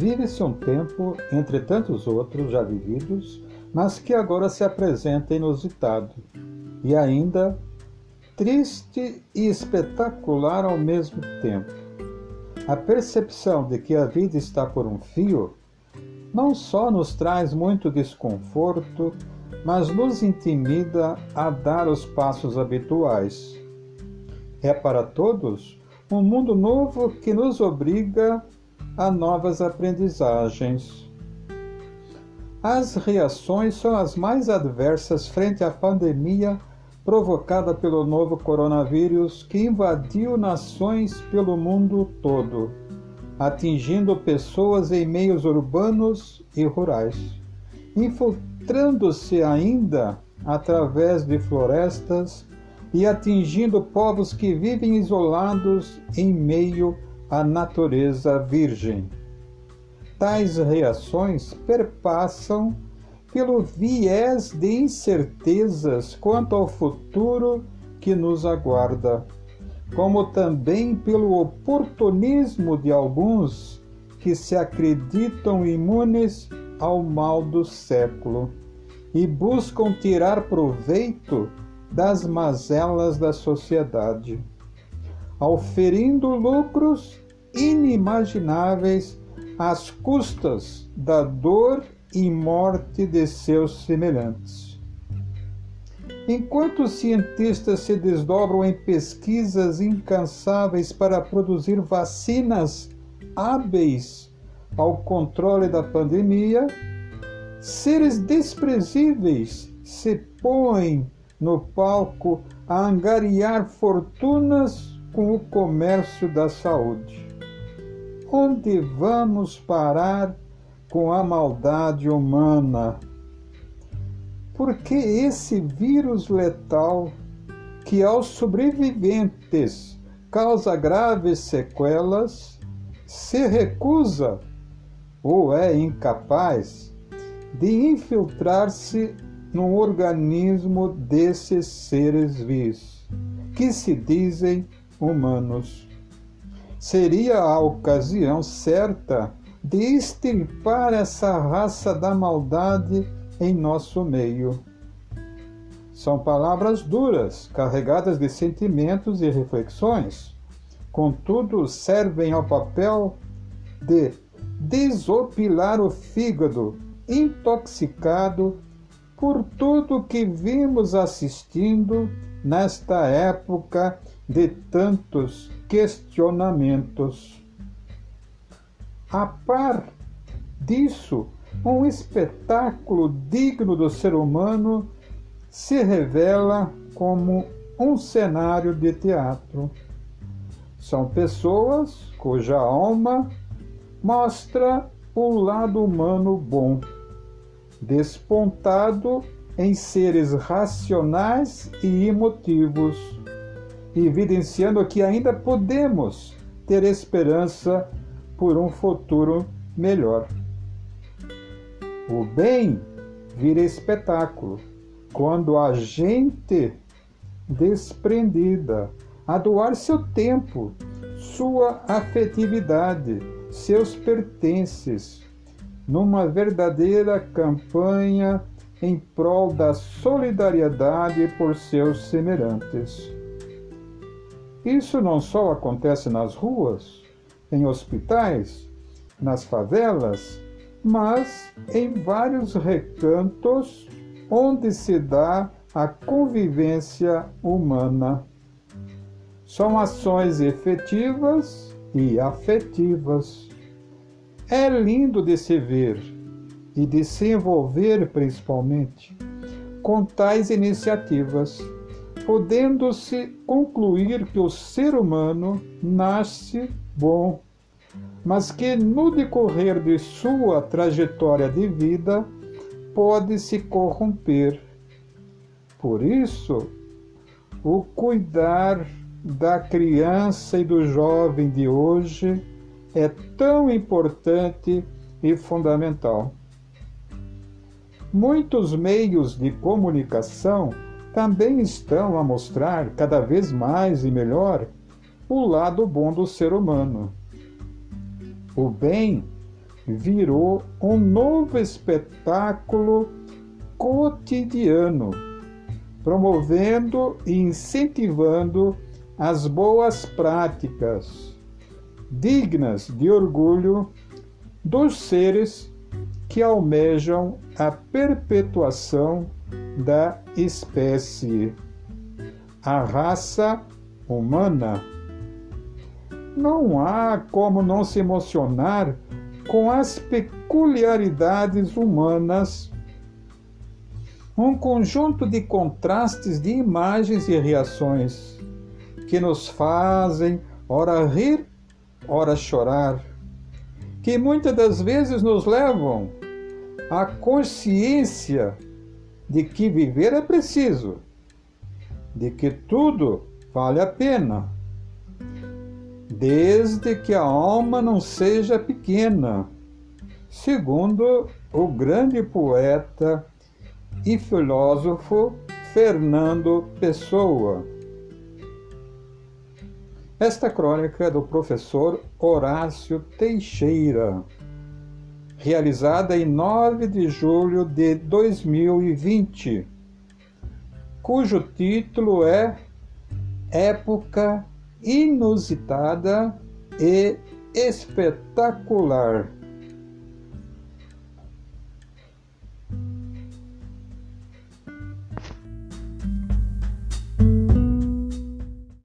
Vive-se um tempo, entre tantos outros já vividos, mas que agora se apresenta inusitado e ainda triste e espetacular ao mesmo tempo. A percepção de que a vida está por um fio não só nos traz muito desconforto, mas nos intimida a dar os passos habituais. É para todos um mundo novo que nos obriga a novas aprendizagens. As reações são as mais adversas frente à pandemia provocada pelo novo coronavírus que invadiu nações pelo mundo todo, atingindo pessoas em meios urbanos e rurais, infiltrando-se ainda através de florestas e atingindo povos que vivem isolados em meio à natureza virgem. Tais reações perpassam pelo viés de incertezas quanto ao futuro que nos aguarda, como também pelo oportunismo de alguns que se acreditam imunes ao mal do século e buscam tirar proveito das mazelas da sociedade, auferindo lucros inimagináveis às custas da dor e morte de seus semelhantes. Enquanto os cientistas se desdobram em pesquisas incansáveis para produzir vacinas hábeis ao controle da pandemia, seres desprezíveis se põem no palco a angariar fortunas com o comércio da saúde. Onde vamos parar com a maldade humana. Porque esse vírus letal, que aos sobreviventes causa graves sequelas, se recusa ou é incapaz de infiltrar-se no organismo desses seres vivos, que se dizem humanos. Seria a ocasião certa de extirpar essa raça da maldade em nosso meio. São palavras duras, carregadas de sentimentos e reflexões, contudo, servem ao papel de desopilar o fígado intoxicado por tudo que vimos assistindo nesta época de tantos questionamentos. A par disso, um espetáculo digno do ser humano se revela como um cenário de teatro. São pessoas cuja alma mostra o lado humano bom, despontado em seres racionais e emotivos, evidenciando que ainda podemos ter esperança por um futuro melhor. O bem vira espetáculo quando a gente desprendida a doar seu tempo, sua afetividade, seus pertences, numa verdadeira campanha em prol da solidariedade por seus semelhantes. Isso não só acontece nas ruas, em hospitais, nas favelas, mas em vários recantos onde se dá a convivência humana. São ações efetivas e afetivas. É lindo de se ver e de se envolver principalmente com tais iniciativas, podendo-se concluir que o ser humano nasce bom, mas que no decorrer de sua trajetória de vida pode se corromper. Por isso, o cuidar da criança e do jovem de hoje é tão importante e fundamental. Muitos meios de comunicação também estão a mostrar cada vez mais e melhor o lado bom do ser humano. O bem virou um novo espetáculo cotidiano, promovendo e incentivando as boas práticas, dignas de orgulho dos seres que almejam a perpetuação da espécie, a raça humana. Não há como não se emocionar com as peculiaridades humanas. Um conjunto de contrastes de imagens e reações que nos fazem ora rir, ora chorar, que muitas das vezes nos levam à consciência de que viver é preciso, de que tudo vale a pena, desde que a alma não seja pequena, segundo o grande poeta e filósofo Fernando Pessoa. Esta crônica é do professor Horácio Teixeira, realizada em 9 de julho de 2020, cujo título é Época Inusitada e Espetacular.